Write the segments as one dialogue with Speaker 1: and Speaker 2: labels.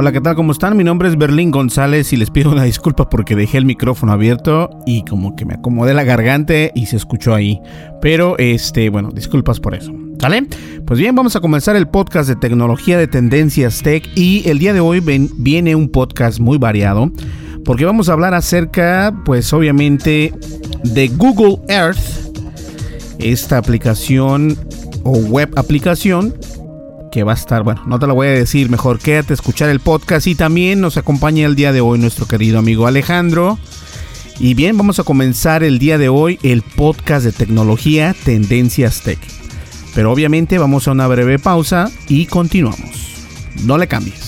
Speaker 1: Hola, ¿qué tal? ¿Cómo están? Mi nombre es Berlín González y les pido una disculpa porque dejé el micrófono abierto y como que me acomodé la garganta y se escuchó ahí. Pero, este, bueno, disculpas por eso. ¿Sale? Pues bien, vamos a comenzar el podcast de tecnología de tendencias tech y el día de hoy viene un podcast muy variado porque vamos a hablar acerca, pues obviamente, de Google Earth, esta aplicación o web aplicación que va a estar, bueno, no te lo voy a decir, mejor quédate a escuchar el podcast y también nos acompaña el día de hoy nuestro querido amigo Alejandro. Y bien, vamos a comenzar el día de hoy el podcast de tecnología Tendencias Tech. Pero obviamente vamos a una breve pausa y continuamos. No le cambies.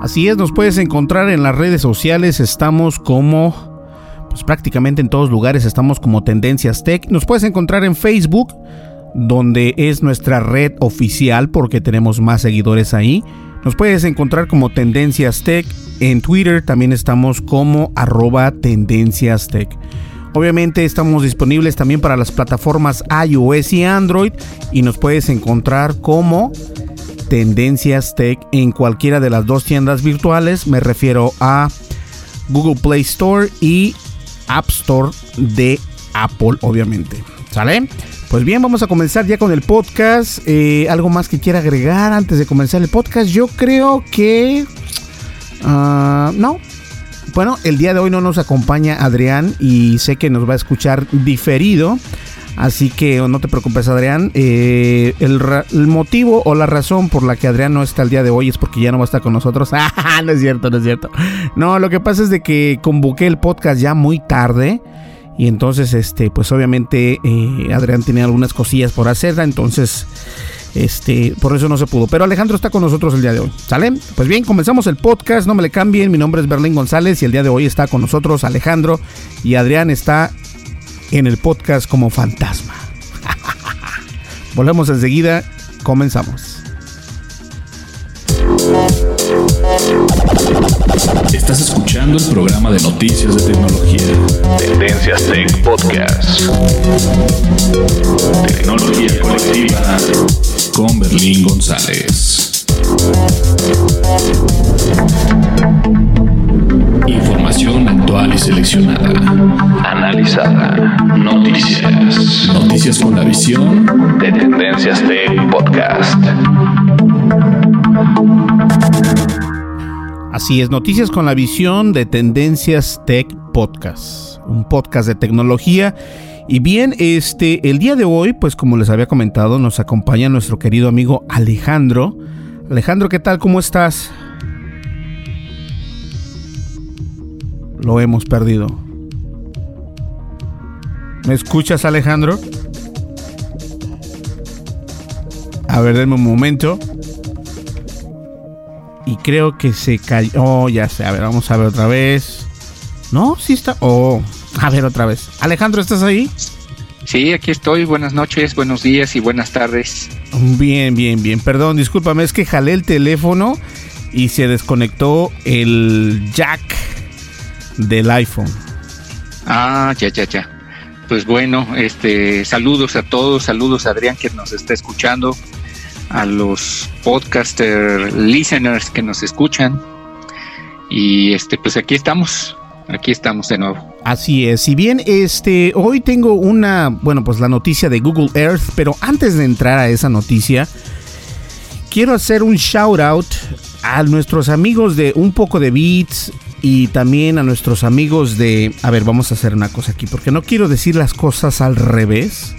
Speaker 1: Así es, nos puedes encontrar en las redes sociales, estamos como, pues prácticamente en todos lugares estamos como Tendencias Tech. Nos puedes encontrar en Facebook, donde es nuestra red oficial porque tenemos más seguidores ahí. Nos puedes encontrar como Tendencias Tech. En Twitter también estamos como arroba Tendencias Tech. Obviamente estamos disponibles también para las plataformas iOS y Android y nos puedes encontrar como Tendencias Tech en cualquiera de las dos tiendas virtuales. Me refiero a Google Play Store y App Store de Apple, obviamente. ¿Sale? Pues bien, vamos a comenzar ya con el podcast. Eh, ¿Algo más que quiera agregar antes de comenzar el podcast? Yo creo que... ah, no. Bueno, el día de hoy no nos acompaña Adrián y sé que nos va a escuchar diferido. Así que no te preocupes, Adrián. Eh, el, motivo o la razón por la que Adrián no está el día de hoy es porque ya no va a estar con nosotros. Ah, no es cierto, no es cierto. No, lo que pasa es de que convoqué el podcast ya muy tarde. Y entonces, este, pues obviamente eh, Adrián tenía algunas cosillas por hacerla. Entonces, este, por eso no se pudo. Pero Alejandro está con nosotros el día de hoy. ¿Sale? Pues bien, comenzamos el podcast. No me le cambien. Mi nombre es Berlín González y el día de hoy está con nosotros Alejandro. Y Adrián está en el podcast como fantasma. Volvemos enseguida, comenzamos.
Speaker 2: Estás escuchando el programa de noticias de tecnología. Tendencias Tech Podcast. Tecnología colectiva con Berlín González. Seleccionada, analizada, noticias. Noticias con la visión de Tendencias Tech Podcast.
Speaker 1: Así es, noticias con la visión de Tendencias Tech Podcast, un podcast de tecnología. Y bien, este, el día de hoy, pues como les había comentado, nos acompaña nuestro querido amigo Alejandro. Alejandro, ¿qué tal? ¿Cómo estás? Lo hemos perdido. ¿Me escuchas, Alejandro? A ver, denme un momento. Y creo que se cayó. Oh, ya sé. A ver, vamos a ver otra vez. No, sí está. Oh, a ver otra vez. Alejandro, ¿estás ahí?
Speaker 3: Sí, aquí estoy. Buenas noches, buenos días y buenas tardes.
Speaker 1: Bien, bien, bien. Perdón, discúlpame, es que jalé el teléfono y se desconectó el jack del iPhone.
Speaker 3: Ah, ya, ya, ya. Pues bueno, este, saludos a todos, saludos a Adrián que nos está escuchando, a los podcaster listeners que nos escuchan. Y este, pues aquí estamos, aquí estamos de nuevo.
Speaker 1: Así es, si bien este hoy tengo una, bueno, pues la noticia de Google Earth, pero antes de entrar a esa noticia, quiero hacer un shout out a nuestros amigos de Un poco de Beats y también a nuestros amigos de, a ver, vamos a hacer una cosa aquí, porque no quiero decir las cosas al revés,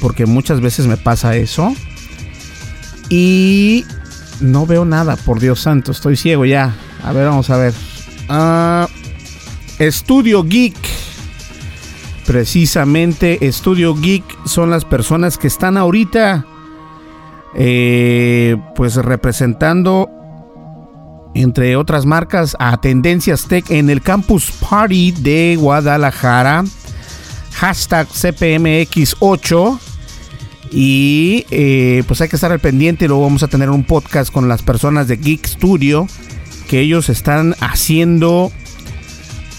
Speaker 1: porque muchas veces me pasa eso. Y no veo nada, por Dios santo, estoy ciego ya. A ver, vamos a ver. Ah, Estudio Geek. Precisamente Estudio Geek son las personas que están ahorita eh, pues representando entre otras marcas a Tendencias Tech en el Campus Party de Guadalajara. Hashtag CPMX8. Y eh, pues hay que estar al pendiente. Luego vamos a tener un podcast con las personas de Geek Studio. Que ellos están haciendo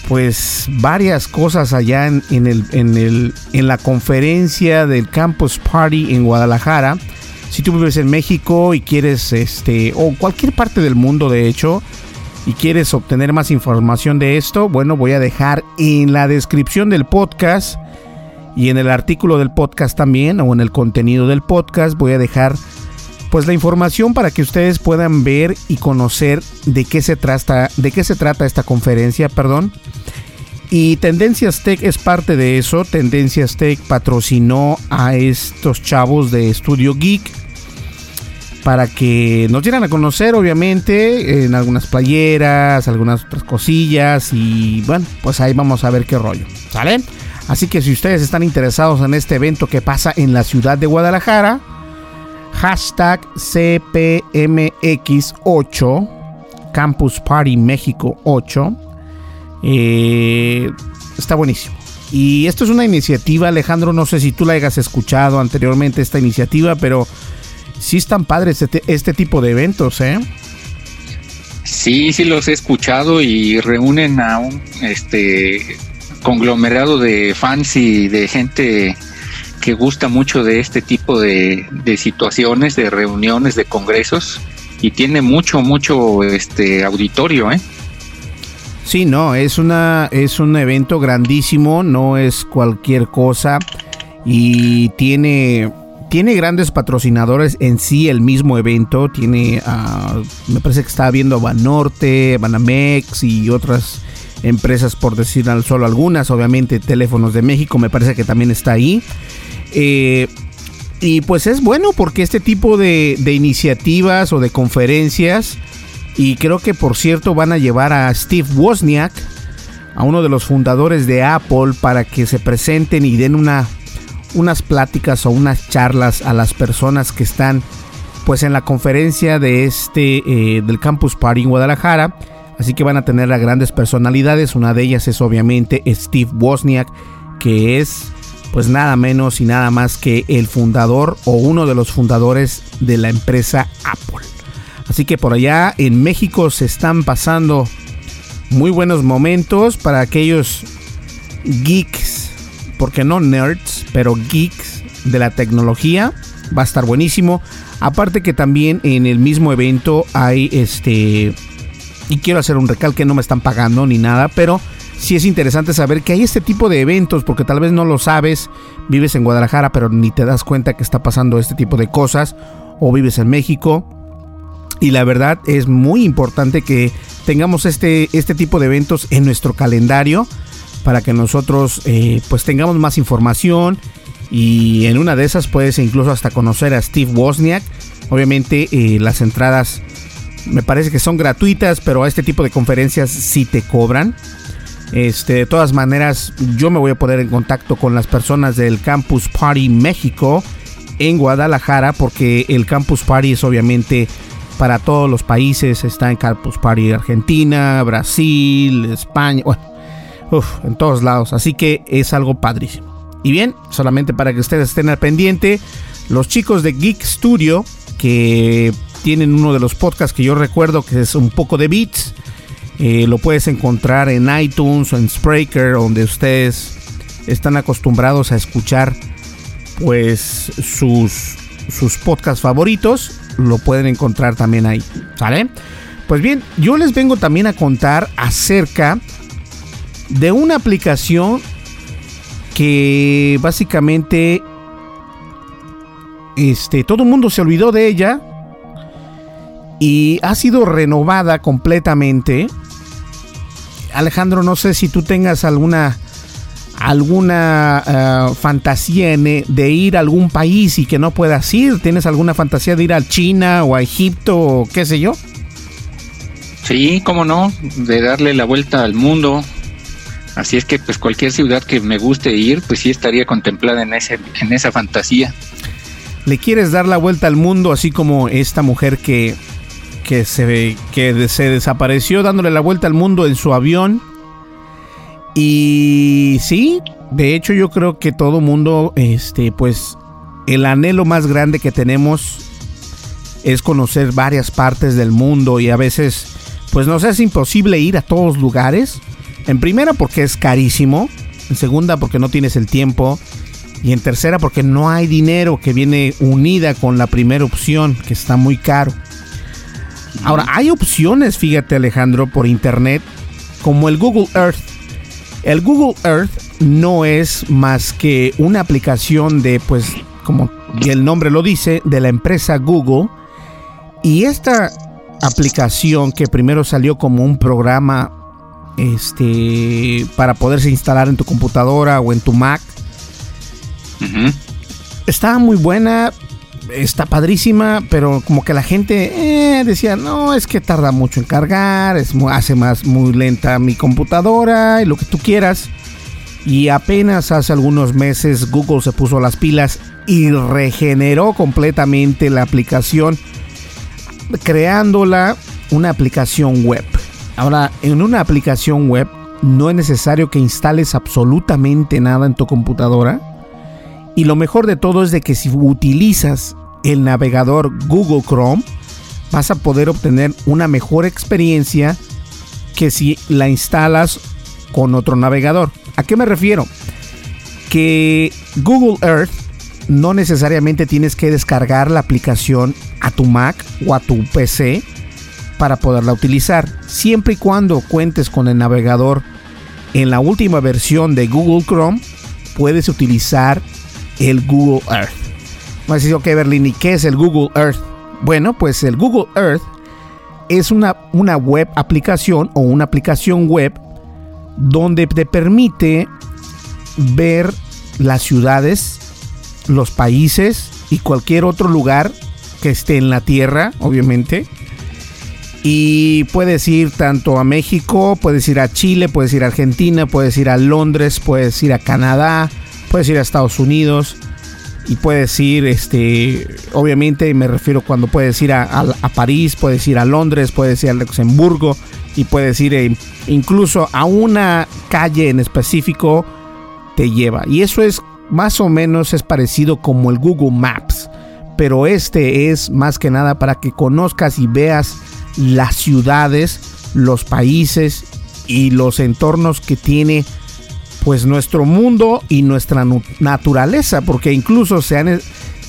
Speaker 1: pues varias cosas allá en, el, en, el, en la conferencia del Campus Party en Guadalajara. Si tú vives en México y quieres, este, o cualquier parte del mundo de hecho, y quieres obtener más información de esto, bueno, voy a dejar en la descripción del podcast y en el artículo del podcast también, o en el contenido del podcast, voy a dejar pues la información para que ustedes puedan ver y conocer de qué se trata, de qué se trata esta conferencia, perdón. Y Tendencias Tech es parte de eso. Tendencias Tech patrocinó a estos chavos de Studio Geek para que nos dieran a conocer, obviamente, en algunas playeras, algunas otras cosillas. Y bueno, pues ahí vamos a ver qué rollo. ¿Sale? Así que si ustedes están interesados en este evento que pasa en la ciudad de Guadalajara, hashtag CPMX8, Campus Party México 8. Eh, está buenísimo. Y esto es una iniciativa, Alejandro, no sé si tú la hayas escuchado anteriormente, esta iniciativa, pero sí están padres este, este tipo de eventos, ¿eh?
Speaker 3: Sí, sí los he escuchado y reúnen a un este conglomerado de fans y de gente que gusta mucho de este tipo de, de situaciones, de reuniones, de congresos y tiene mucho, mucho este auditorio, ¿eh?
Speaker 1: Sí, no, es una es un evento grandísimo, no es cualquier cosa y tiene tiene grandes patrocinadores en sí el mismo evento, tiene uh, me parece que está viendo Banorte, Banamex y otras empresas por decir solo algunas, obviamente Teléfonos de México me parece que también está ahí. Eh, y pues es bueno porque este tipo de, de iniciativas o de conferencias y creo que por cierto van a llevar a Steve Wozniak, a uno de los fundadores de Apple, para que se presenten y den una, unas pláticas o unas charlas a las personas que están pues en la conferencia de este eh, del Campus Party en Guadalajara. Así que van a tener a grandes personalidades. Una de ellas es obviamente Steve Wozniak, que es pues nada menos y nada más que el fundador o uno de los fundadores de la empresa Apple. Así que por allá en México se están pasando muy buenos momentos para aquellos geeks, porque no nerds, pero geeks de la tecnología. Va a estar buenísimo. Aparte que también en el mismo evento hay este... Y quiero hacer un recalque, no me están pagando ni nada, pero sí es interesante saber que hay este tipo de eventos, porque tal vez no lo sabes, vives en Guadalajara, pero ni te das cuenta que está pasando este tipo de cosas, o vives en México. Y la verdad es muy importante que tengamos este, este tipo de eventos en nuestro calendario para que nosotros eh, pues tengamos más información y en una de esas puedes incluso hasta conocer a Steve Wozniak. Obviamente eh, las entradas me parece que son gratuitas, pero a este tipo de conferencias sí te cobran. Este, de todas maneras, yo me voy a poner en contacto con las personas del Campus Party México en Guadalajara, porque el Campus Party es obviamente para todos los países. Está en Campus Party Argentina, Brasil, España, bueno, en todos lados. Así que es algo padrísimo. Y bien, solamente para que ustedes estén al pendiente, los chicos de Geek Studio, que tienen uno de los podcasts que yo recuerdo que es un poco de beats, eh, lo puedes encontrar en iTunes o en Spreaker, donde ustedes están acostumbrados a escuchar pues sus, sus podcasts favoritos. Lo pueden encontrar también ahí. ¿Sale? Pues bien, yo les vengo también a contar acerca de una aplicación que básicamente este, todo el mundo se olvidó de ella y ha sido renovada completamente Alejandro, no sé si tú tengas alguna alguna eh, fantasía de ir a algún país y que no puedas ir. ¿Tienes alguna fantasía de ir a China o a Egipto o qué sé yo?
Speaker 3: Sí, cómo no, de darle la vuelta al mundo. Así es que pues cualquier ciudad que me guste ir, pues sí estaría contemplada en ese en esa fantasía.
Speaker 1: ¿Le quieres dar la vuelta al mundo así como esta mujer que que se, que se desapareció dándole la vuelta al mundo en su avión. Y sí, de hecho yo creo que todo mundo, este, pues el anhelo más grande que tenemos es conocer varias partes del mundo y a veces pues nos es imposible ir a todos lugares. En primera porque es carísimo, en segunda porque no tienes el tiempo y en tercera porque no hay dinero que viene unida con la primera opción que está muy caro. Ahora, hay opciones, fíjate Alejandro, por internet, como el Google Earth. El Google Earth no es más que una aplicación de, pues, como el nombre lo dice, de la empresa Google. Y esta aplicación que primero salió como un programa este para poderse instalar en tu computadora o en tu Mac. Estaba muy buena, está padrísima, pero como que la gente eh, decía, no, es que tarda mucho en cargar, es, hace más muy lenta mi computadora y lo que tú quieras. Y apenas hace algunos meses Google se puso las pilas y regeneró completamente la aplicación, creándola una aplicación web. Ahora, en una aplicación web no es necesario que instales absolutamente nada en tu computadora. Y lo mejor de todo es de que si utilizas el navegador Google Chrome, vas a poder obtener una mejor experiencia que si la instalas con otro navegador. ¿A qué me refiero? Que Google Earth no necesariamente tienes que descargar la aplicación a tu Mac o a tu PC para poderla utilizar, siempre y cuando cuentes con el navegador en la última versión de Google Chrome, puedes utilizar el Google Earth. Me Berlín, ¿y qué es el Google Earth? Bueno, pues el Google Earth es una, una web aplicación o una aplicación web donde te permite ver las ciudades, los países y cualquier otro lugar que esté en la Tierra, obviamente. Y puedes ir tanto a México, puedes ir a Chile, puedes ir a Argentina, puedes ir a Londres, puedes ir a Canadá, puedes ir a Estados Unidos y puedes ir, este, obviamente me refiero cuando puedes ir a, París, puedes ir a Londres, puedes ir a Luxemburgo y puedes ir incluso a una calle en específico te lleva. Y eso es más o menos es parecido como el Google Maps, pero este es más que nada para que conozcas y veas las ciudades, los países y los entornos que tiene pues nuestro mundo y nuestra naturaleza, porque incluso se han,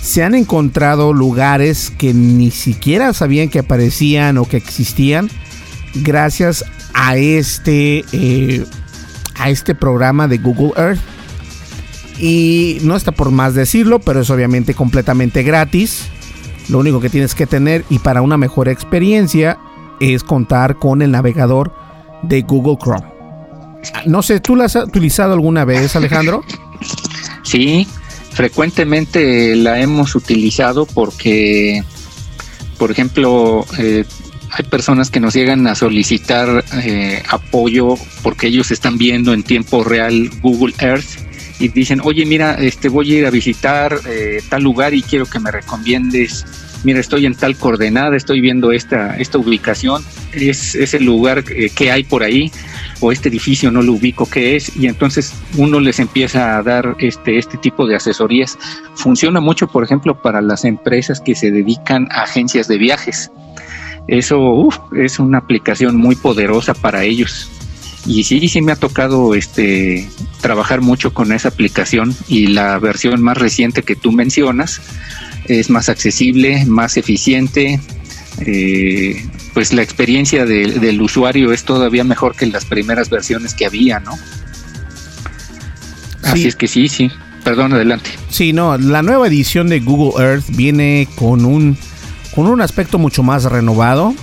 Speaker 1: se han encontrado lugares que ni siquiera sabían que aparecían o que existían gracias a este eh, a este programa de Google Earth. Y no está por más decirlo, pero es obviamente completamente gratis. Lo único que tienes que tener y para una mejor experiencia es contar con el navegador de Google Chrome. No sé, ¿tú lo has utilizado alguna vez, Alejandro?
Speaker 3: Sí, frecuentemente la hemos utilizado porque, por ejemplo, eh, hay personas que nos llegan a solicitar eh, apoyo porque ellos están viendo en tiempo real Google Earth y dicen, oye, mira, este voy a ir a visitar eh, tal lugar y quiero que me recomiendes. Mira, estoy en tal coordenada, estoy viendo esta, esta ubicación, es, es el lugar eh, que hay por ahí, o este edificio no lo ubico qué es, y entonces uno les empieza a dar este, este tipo de asesorías. Funciona mucho, por ejemplo, para las empresas que se dedican a agencias de viajes. Eso es una aplicación muy poderosa para ellos. Y sí, sí me ha tocado este trabajar mucho con esa aplicación y la versión más reciente que tú mencionas es más accesible, más eficiente. Eh, pues la experiencia del usuario es todavía mejor que las primeras versiones que había, ¿no? Así es que sí, sí. Perdón, adelante.
Speaker 1: Sí, no, la nueva edición de Google Earth viene con un, con un aspecto mucho más renovado.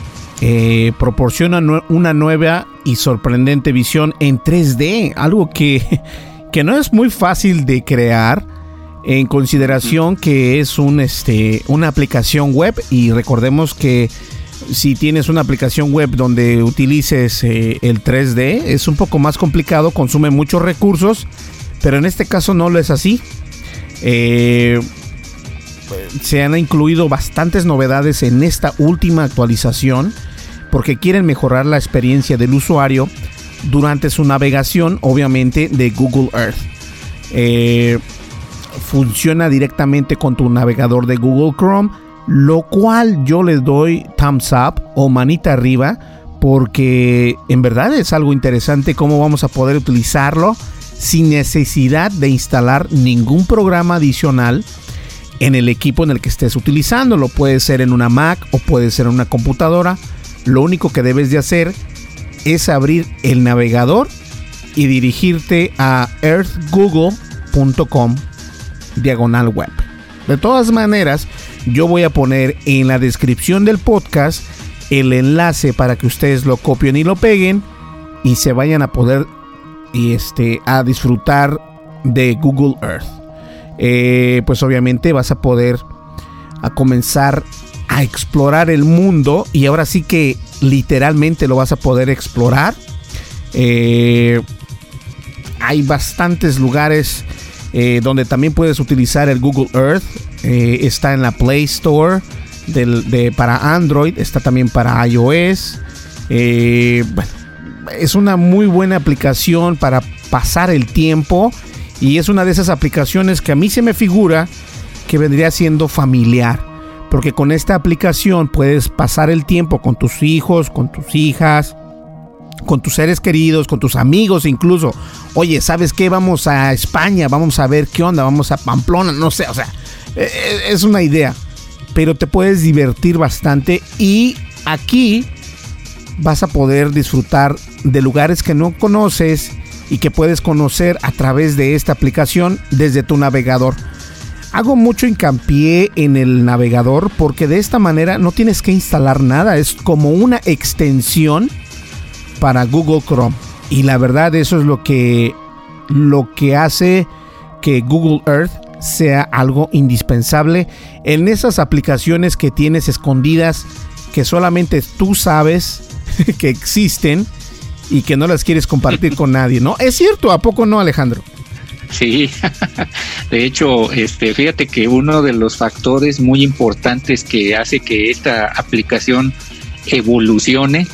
Speaker 1: Eh, proporciona una nueva y sorprendente visión en 3D, algo que, que no es muy fácil de crear en consideración que es un, este, una aplicación web y recordemos que si tienes una aplicación web donde utilices eh, el 3D es un poco más complicado, consume muchos recursos, pero en este caso no lo es así. Eh, se han incluido bastantes novedades en esta última actualización porque quieren mejorar la experiencia del usuario durante su navegación, obviamente, de Google Earth. Eh, funciona directamente con tu navegador de Google Chrome, lo cual yo les doy thumbs up o manita arriba, porque en verdad es algo interesante cómo vamos a poder utilizarlo sin necesidad de instalar ningún programa adicional en el equipo en el que estés utilizándolo. Puede ser en una Mac o puede ser en una computadora. Lo único que debes de hacer es abrir el navegador y dirigirte a earthgoogle.com diagonal web. De todas maneras, yo voy a poner en la descripción del podcast el enlace para que ustedes lo copien y lo peguen y se vayan a poder y este, a disfrutar de Google Earth. Eh, pues obviamente vas a poder a comenzar a explorar el mundo y ahora sí que literalmente lo vas a poder explorar. Eh, hay bastantes lugares eh, donde también puedes utilizar el Google Earth. está en la Play Store de, para Android, está también para iOS. es una muy buena aplicación para pasar el tiempo y es una de esas aplicaciones que a mí se me figura que vendría siendo familiar. Porque con esta aplicación puedes pasar el tiempo con tus hijos, con tus hijas, con tus seres queridos, con tus amigos incluso. Oye, ¿sabes qué? Vamos a España, vamos a ver qué onda, vamos a Pamplona, no sé, o sea, e, e, es una idea. Pero te puedes divertir bastante y aquí vas a poder disfrutar de lugares que no conoces y que puedes conocer a través de esta aplicación desde tu navegador. Hago mucho hincapié en el navegador porque de esta manera no tienes que instalar nada, es como una extensión para Google Chrome. Y la verdad eso es lo que lo que hace que Google Earth sea algo indispensable en esas aplicaciones que tienes escondidas que solamente tú sabes que existen y que no las quieres compartir con nadie, ¿no? Es cierto, ¿a poco no, Alejandro?
Speaker 3: Sí, de hecho, este, fíjate que uno de los factores muy importantes que hace que esta aplicación evolucione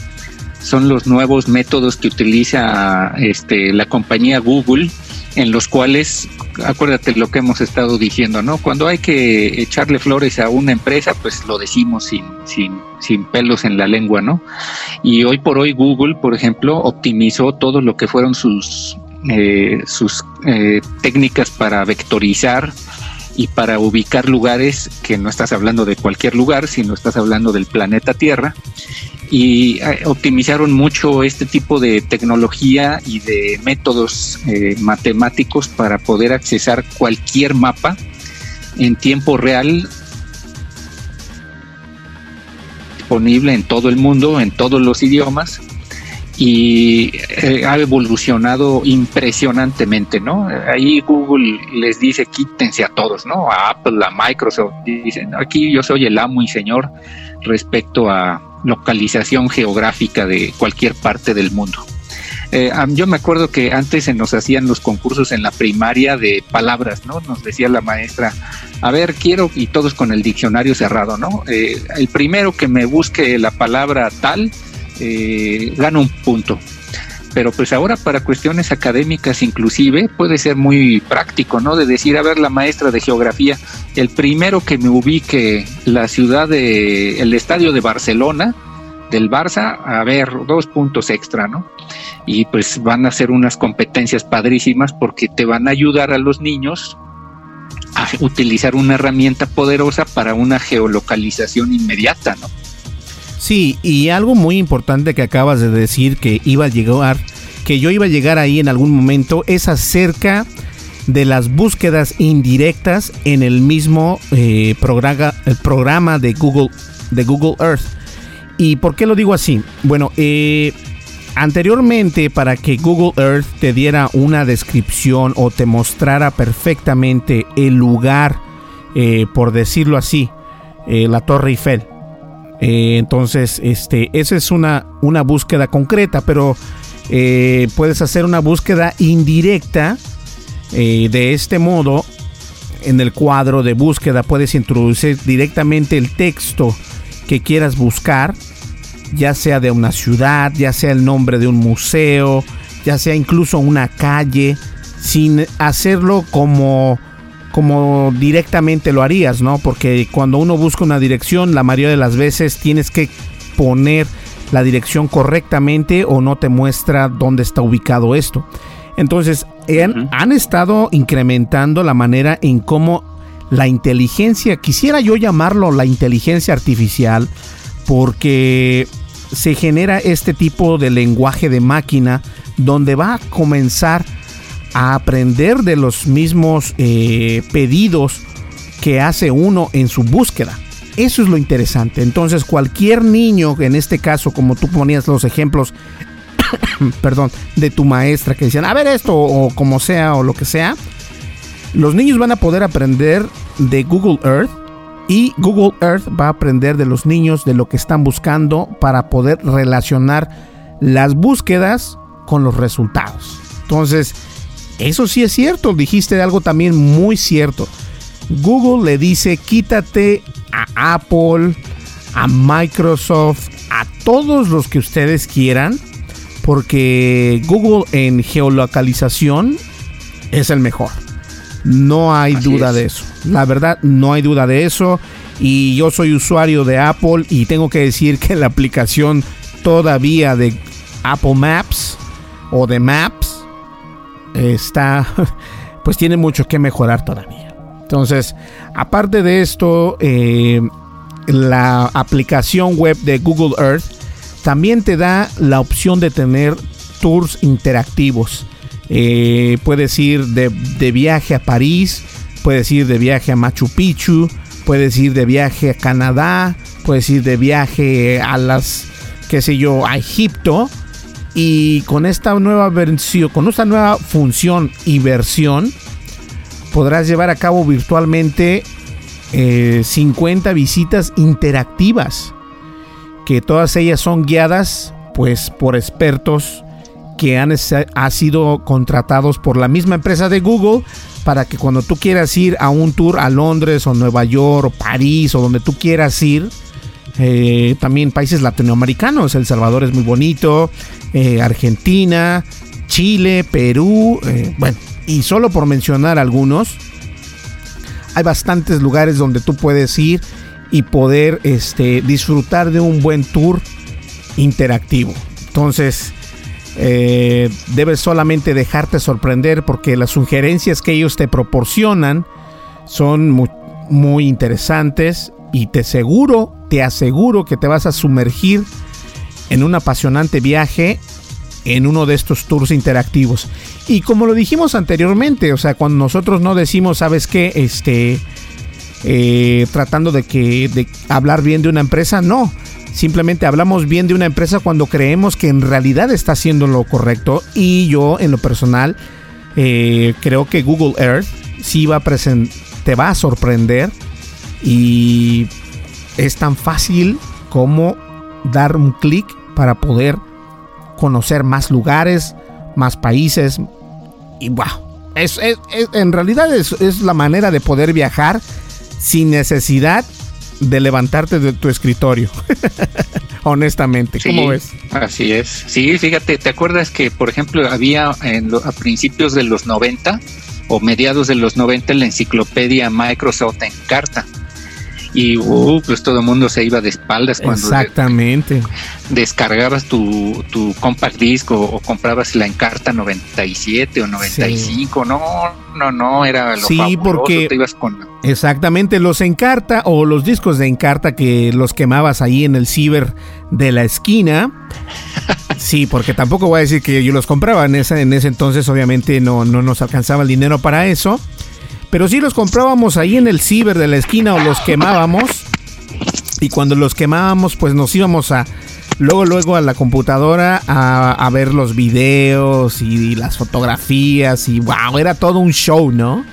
Speaker 3: son los nuevos métodos que utiliza este, la compañía Google, en los cuales, acuérdate lo que hemos estado diciendo, ¿no? Cuando hay que echarle flores a una empresa, pues lo decimos sin, sin, sin pelos en la lengua, ¿no? Y hoy por hoy Google, por ejemplo, optimizó todo lo que fueron sus eh, sus eh, técnicas para vectorizar y para ubicar lugares que no estás hablando de cualquier lugar, sino estás hablando del planeta Tierra. y eh, optimizaron mucho este tipo de tecnología y de métodos eh, matemáticos para poder accesar cualquier mapa en tiempo real disponible en todo el mundo, en todos los idiomas y eh, ha evolucionado impresionantemente, ¿no? Ahí Google les dice quítense a todos, ¿no? A Apple, a Microsoft, dicen, aquí yo soy el amo y señor respecto a localización geográfica de cualquier parte del mundo. Eh, yo me acuerdo que antes se nos hacían los concursos en la primaria de palabras, ¿no? Nos decía la maestra, a ver, quiero, y todos con el diccionario cerrado, ¿no? Eh, el primero que me busque la palabra tal, eh, gana un punto. Pero pues ahora para cuestiones académicas inclusive puede ser muy práctico, ¿no? De decir, a ver, la maestra de geografía, el primero que me ubique la ciudad de, el estadio de Barcelona, del Barça, a ver, dos puntos extra, ¿no? Y pues van a ser unas competencias padrísimas porque te van a ayudar a los niños a utilizar una herramienta poderosa para una geolocalización inmediata, ¿no?
Speaker 1: Sí, y algo muy importante que acabas de decir que iba a llegar, que yo iba a llegar ahí en algún momento, es acerca de las búsquedas indirectas en el mismo eh, programa, el programa de Google, de Google Earth. ¿Y por qué lo digo así? Bueno, eh, anteriormente para que Google Earth te diera una descripción o te mostrara perfectamente el lugar, eh, por decirlo así, la Torre Eiffel, eh, entonces, este, esa es una, una búsqueda concreta, pero eh, puedes hacer una búsqueda indirecta eh, de este modo. En el cuadro de búsqueda puedes introducir directamente el texto que quieras buscar, ya sea de una ciudad, ya sea el nombre de un museo, ya sea incluso una calle, sin hacerlo como como directamente lo harías, ¿no? Porque cuando uno busca una dirección, la mayoría de las veces tienes que poner la dirección correctamente o no te muestra dónde está ubicado esto. Entonces, han, estado incrementando la manera en cómo la inteligencia, quisiera yo llamarlo la inteligencia artificial, porque se genera este tipo de lenguaje de máquina donde va a comenzar a aprender de los mismos eh, pedidos que hace uno en su búsqueda. Eso es lo interesante. Entonces cualquier niño, en este caso, como tú ponías los ejemplos, perdón, de tu maestra que decían, a ver esto o como sea o lo que sea, los niños van a poder aprender de Google Earth y Google Earth va a aprender de los niños de lo que están buscando para poder relacionar las búsquedas con los resultados. Entonces, eso sí es cierto, dijiste algo también muy cierto. Google le dice quítate a Apple, a Microsoft, a todos los que ustedes quieran, porque Google en geolocalización es el mejor. No hay duda de eso. La verdad, no hay duda de eso. Y yo soy usuario de Apple y tengo que decir que la aplicación todavía de Apple Maps o de Maps está, pues tiene mucho que mejorar todavía. Entonces, aparte de esto, eh, la aplicación web de Google Earth también te da la opción de tener tours interactivos. Eh, puedes ir de, de, viaje a París, puedes ir de viaje a Machu Picchu, puedes ir de viaje a Canadá, puedes ir de viaje a las, qué sé yo, a Egipto y con esta nueva versión, con esta nueva función y versión, podrás llevar a cabo virtualmente 50 eh, visitas interactivas, que todas ellas son guiadas pues por expertos que han, ha sido contratados por la misma empresa de Google para que cuando tú quieras ir a un tour a Londres o Nueva York o París o donde tú quieras ir, eh, también países latinoamericanos. El Salvador es muy bonito, eh, Argentina, Chile, Perú, eh, bueno, y solo por mencionar algunos, hay bastantes lugares donde tú puedes ir y poder este, disfrutar de un buen tour interactivo. Entonces, debes solamente dejarte sorprender porque las sugerencias que ellos te proporcionan son muy, muy interesantes y te aseguro, te aseguro que te vas a sumergir en un apasionante viaje en uno de estos tours interactivos. Y como lo dijimos anteriormente, o sea, cuando nosotros no decimos, ¿sabes qué? Este, eh, tratando de que de hablar bien de una empresa, no. Simplemente hablamos bien de una empresa cuando creemos que en realidad está haciendo lo correcto. Y yo, en lo personal, eh, creo que Google Earth sí va a te va a sorprender. Y es tan fácil como dar un clic para poder conocer más lugares, más países. Y wow, es, en realidad es, es la manera de poder viajar sin necesidad de levantarte de tu escritorio. Honestamente, ¿cómo ves?
Speaker 3: Así es. Sí, fíjate, ¿te acuerdas que, por ejemplo, había en a principios de los 90 o mediados de los 90 la enciclopedia Microsoft en carta? Y uh, pues todo el mundo se iba de espaldas cuando
Speaker 1: Exactamente.
Speaker 3: descargabas tu, tu compact disc o, comprabas la Encarta 97 o 95, no, no, no, era lo
Speaker 1: Sí, porque Exactamente, los Encarta o los discos de Encarta que los quemabas ahí en el ciber de la esquina. Sí, porque tampoco voy a decir que yo los compraba en ese, en ese entonces, obviamente no, no nos alcanzaba el dinero para eso. Pero sí los comprábamos ahí en el ciber de la esquina o los quemábamos. Y cuando los quemábamos, pues nos íbamos a luego luego a la computadora a, ver los videos y, las fotografías y wow, era todo un show, ¿no?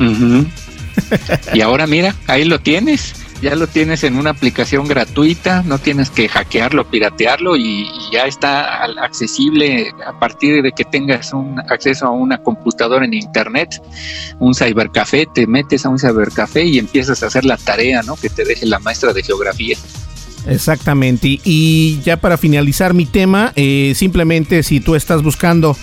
Speaker 3: y ahora mira, ahí lo tienes ya lo tienes en una aplicación gratuita, no tienes que hackearlo, piratearlo y, ya está accesible a partir de que tengas un acceso a una computadora en internet, un cybercafé, te metes a un cybercafé y empiezas a hacer la tarea, ¿no? Que te deje la maestra de geografía.
Speaker 1: Exactamente. Y ya para finalizar mi tema, eh, simplemente si tú estás buscando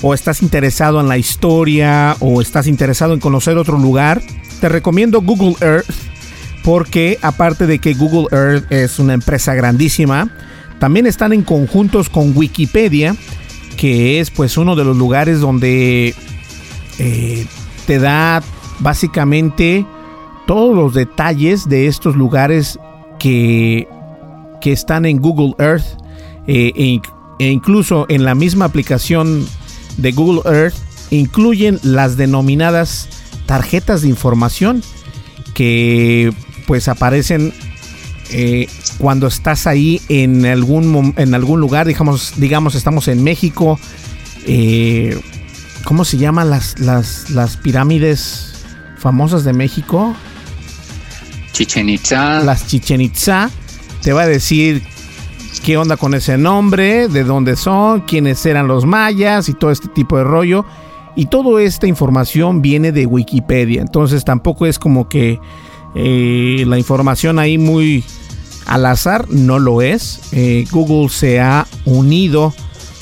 Speaker 1: o estás interesado en la historia o estás interesado en conocer otro lugar, te recomiendo Google Earth porque aparte de que Google Earth es una empresa grandísima, también están en conjuntos con Wikipedia, que es pues uno de los lugares donde eh, te da básicamente todos los detalles de estos lugares que, que están en Google Earth eh, e, e incluso en la misma aplicación de Google Earth incluyen las denominadas tarjetas de información que pues aparecen eh, cuando estás ahí en algún, en algún lugar, digamos, digamos estamos en México, eh, ¿cómo se llaman las, las, las pirámides famosas de México?
Speaker 3: Chichen Itza.
Speaker 1: Las Chichen Itza. Te va a decir qué onda con ese nombre, de dónde son, quiénes eran los mayas y todo este tipo de rollo. Y toda esta información viene de Wikipedia. Entonces tampoco es como que eh, la información ahí muy al azar no lo es. Eh, Google se ha unido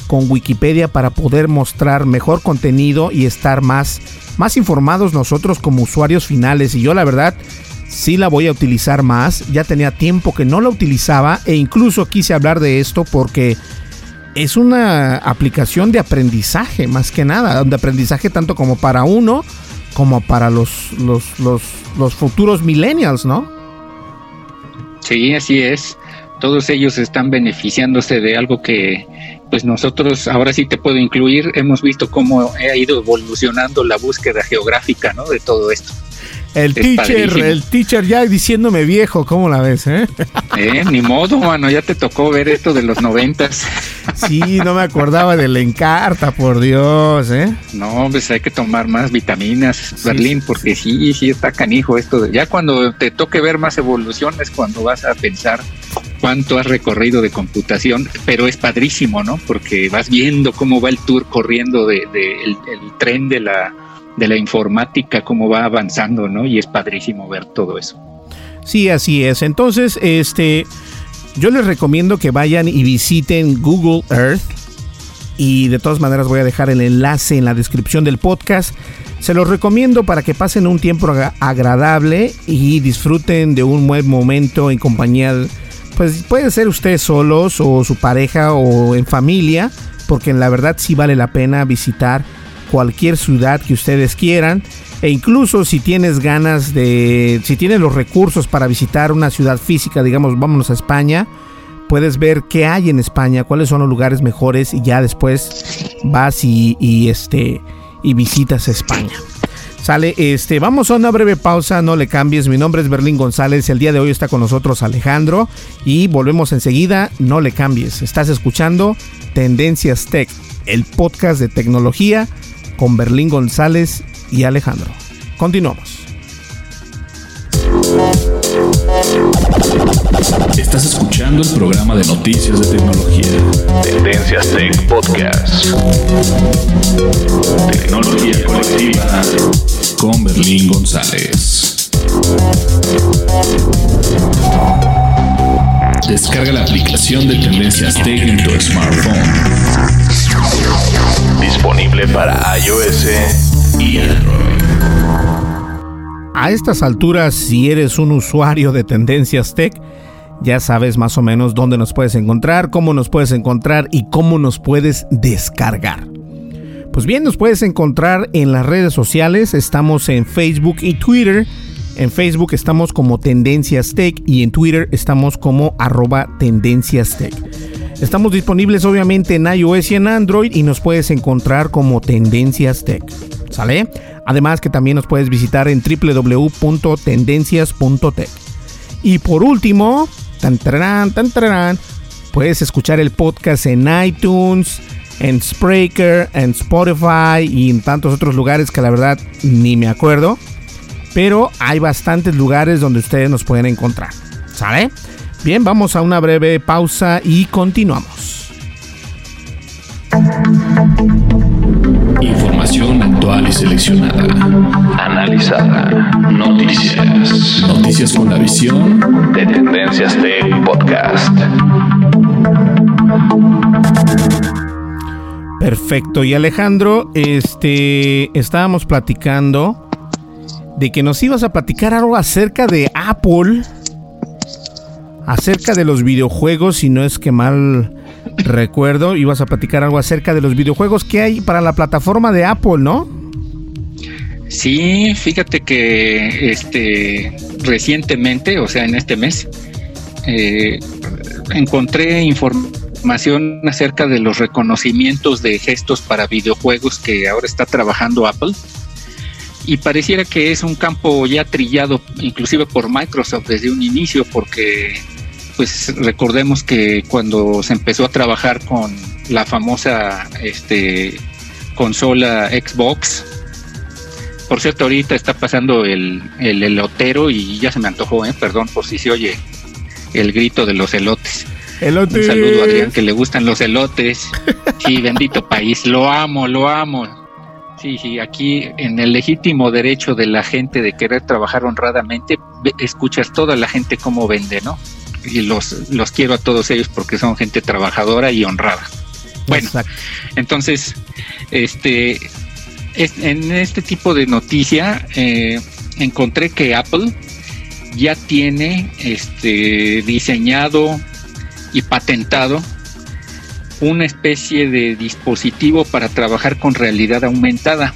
Speaker 1: con Wikipedia para poder mostrar mejor contenido y estar más, más informados nosotros como usuarios finales. Y yo la verdad sí la voy a utilizar más. Ya tenía tiempo que no la utilizaba e incluso quise hablar de esto porque es una aplicación de aprendizaje más que nada. De aprendizaje tanto como para uno como para los, los, los, los futuros millennials, ¿no?
Speaker 3: Sí, así es. Todos ellos están beneficiándose de algo que, pues nosotros, ahora sí te puedo incluir, hemos visto cómo ha ido evolucionando la búsqueda geográfica, ¿no? De todo esto.
Speaker 1: El teacher, el teacher ya diciéndome viejo, ¿cómo la ves, eh?
Speaker 3: eh? Ni modo, mano, ya te tocó ver esto de los noventas.
Speaker 1: Sí, no me acordaba de la encarta, por Dios, ¿eh?
Speaker 3: No, pues hay que tomar más vitaminas, Berlín, porque sí, sí está canijo esto. De, ya cuando te toque ver más evolución es cuando vas a pensar cuánto has recorrido de computación, pero es padrísimo, ¿no? Porque vas viendo cómo va el tour corriendo de, el tren de la de la informática, cómo va avanzando, ¿no? Y es padrísimo ver todo eso.
Speaker 1: Sí, así es. Entonces, este, yo les recomiendo que vayan y visiten Google Earth. Y de todas maneras voy a dejar el enlace en la descripción del podcast. Se los recomiendo para que pasen un tiempo agradable y disfruten de un buen momento en compañía. Pues puede ser ustedes solos o su pareja o en familia, porque en la verdad sí vale la pena visitar cualquier ciudad que ustedes quieran. E incluso si tienes ganas de, si tienes los recursos para visitar una ciudad física, digamos, vámonos a España, puedes ver qué hay en España, cuáles son los lugares mejores y ya después vas y, este y visitas España. Sale, este, vamos a una breve pausa, no le cambies. Mi nombre es Berlín González. El día de hoy está con nosotros Alejandro y volvemos enseguida. No le cambies. Estás escuchando Tendencias Tech, el podcast de tecnología con Berlín González y Alejandro. Continuamos.
Speaker 2: Estás escuchando el programa de noticias de tecnología. Tendencias Tech Podcast. Tecnología colectiva con Berlín González. Descarga la aplicación de Tendencias Tech en tu smartphone. Disponible para iOS y Android.
Speaker 1: A estas alturas, si eres un usuario de Tendencias Tech, ya sabes más o menos dónde nos puedes encontrar, cómo nos puedes encontrar y cómo nos puedes descargar. Pues bien, nos puedes encontrar en las redes sociales, estamos en Facebook y Twitter. En Facebook estamos como Tendencias Tech y en Twitter estamos como arroba Tendencias Tech. Estamos disponibles obviamente en iOS y en Android y nos puedes encontrar como Tendencias Tech. ¿Sale? Además que también nos puedes visitar en www.tendencias.tech. Y por último, tan, tan, puedes escuchar el podcast en iTunes, en Spreaker, en Spotify y en tantos otros lugares que la verdad ni me acuerdo. Pero hay bastantes lugares donde ustedes nos pueden encontrar. ¿Sale? Bien, vamos a una breve pausa y continuamos.
Speaker 2: Información actual y seleccionada. Analizada. Noticias. Noticias con la visión de Tendencias Tech Podcast.
Speaker 1: Perfecto. Y Alejandro, este, estábamos platicando de que nos ibas a platicar algo acerca de Apple, acerca de los videojuegos, si no es que mal recuerdo, ibas a platicar algo acerca de los videojuegos que hay para la plataforma de Apple, ¿no?
Speaker 3: Sí, fíjate que este recientemente, o sea, en este mes, eh, encontré información acerca de los reconocimientos de gestos para videojuegos que ahora está trabajando Apple. Y pareciera que es un campo ya trillado, inclusive por Microsoft desde un inicio, porque pues recordemos que cuando se empezó a trabajar con la famosa este, consola Xbox, por cierto, ahorita está pasando el, el elotero y ya se me antojó, ¿eh? perdón por si se oye el grito de los elotes.
Speaker 1: Elotes.
Speaker 3: Un saludo a Adrián que le gustan los elotes. Sí, bendito país, lo amo, lo amo. Sí, sí, aquí en el legítimo derecho de la gente de querer trabajar honradamente, escuchas toda la gente cómo vende, ¿no? y los, los quiero a todos ellos porque son gente trabajadora y honrada. Bueno, entonces, este, en este tipo de noticia eh, encontré que Apple ya tiene este, diseñado y patentado una especie de dispositivo para trabajar con realidad aumentada.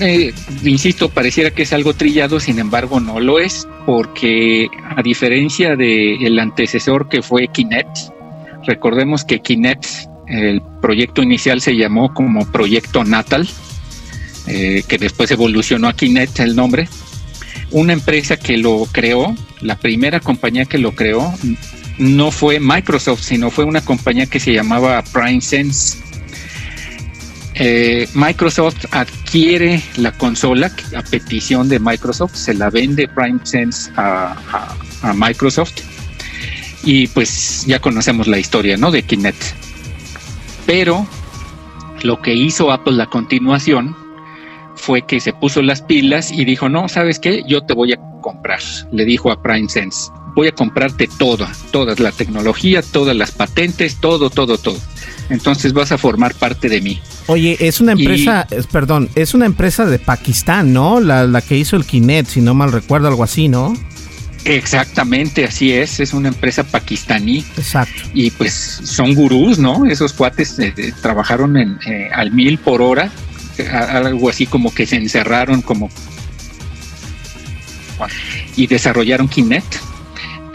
Speaker 3: Eh, insisto, pareciera que es algo trillado, sin embargo no lo es, porque a diferencia del antecesor que fue Kinect, recordemos que Kinect, el proyecto inicial se llamó como Proyecto Natal, eh, que después evolucionó a Kinect el nombre, una empresa que lo creó, la primera compañía que lo creó, no fue Microsoft, sino fue una compañía que se llamaba PrimeSense eh, Microsoft adquiere la consola a petición de Microsoft, se la vende PrimeSense a, a, Microsoft y pues ya conocemos la historia, ¿no? De Kinect. Pero lo que hizo Apple a continuación fue que se puso las pilas y dijo, no, ¿sabes qué? Yo te voy a comprar. Le dijo a PrimeSense, voy a comprarte toda, toda la tecnología, todas las patentes, todo, todo, todo entonces vas a formar parte de mí.
Speaker 1: Oye, es una empresa, perdón, es una empresa de Pakistán, ¿no? La, que hizo el Kinect, si no mal recuerdo, algo así, ¿no?
Speaker 3: Exactamente, así es, es una empresa pakistaní.
Speaker 1: Exacto.
Speaker 3: Y pues son gurús, ¿no? Esos cuates eh, eh, trabajaron en, eh, al mil por hora, algo así como que se encerraron como y desarrollaron Kinect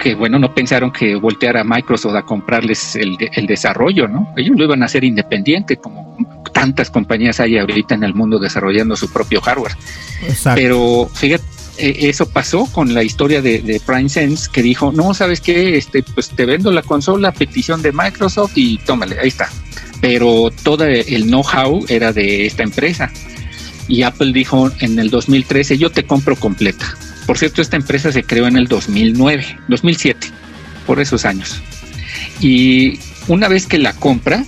Speaker 3: que bueno, no pensaron que volteara a Microsoft a comprarles el, el, desarrollo, ¿no? Ellos lo iban a hacer independiente, como tantas compañías hay ahorita en el mundo desarrollando su propio hardware. Pero fíjate, e, eso pasó con la historia de, de Prime Sense, que dijo, no, ¿sabes qué? Este, pues te vendo la consola, petición de Microsoft y tómale, ahí está. Pero todo el know-how era de esta empresa. Y Apple dijo en el 2013, yo te compro completa. Por cierto, esta empresa se creó en el 2009, 2007, por esos años. Y una vez que la compra,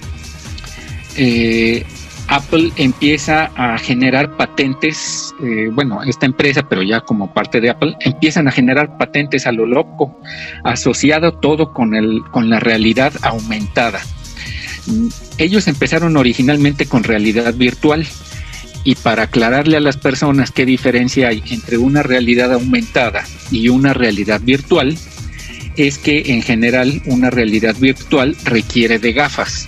Speaker 3: eh, Apple empieza a generar patentes, eh, bueno, esta empresa, pero ya como parte de Apple, empiezan a generar patentes a lo loco, asociado todo con, el, con la realidad aumentada. Ellos empezaron originalmente con realidad virtual y para aclararle a las personas qué diferencia hay entre una realidad aumentada y una realidad virtual, es que en general una realidad virtual requiere de gafas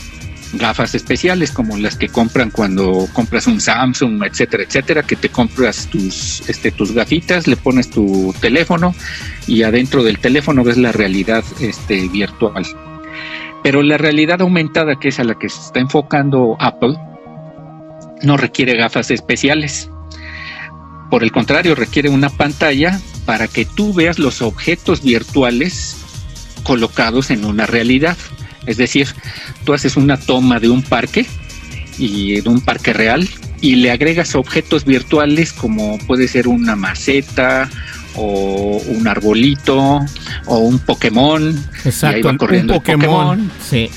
Speaker 3: gafas especiales como las que compran cuando compras un Samsung, etcétera, etcétera, que te compras tus, este, tus gafitas, le pones tu teléfono y adentro del teléfono ves la realidad este, virtual. Pero la realidad aumentada, que es a la que se está enfocando Apple, no requiere gafas especiales. Por el contrario, requiere una pantalla para que tú veas los objetos virtuales colocados en una realidad. Es decir, tú haces una toma de un parque y de un parque real y le agregas objetos virtuales como puede ser una maceta o un arbolito o un Pokémon.
Speaker 1: Exacto, un Pokémon. Sí.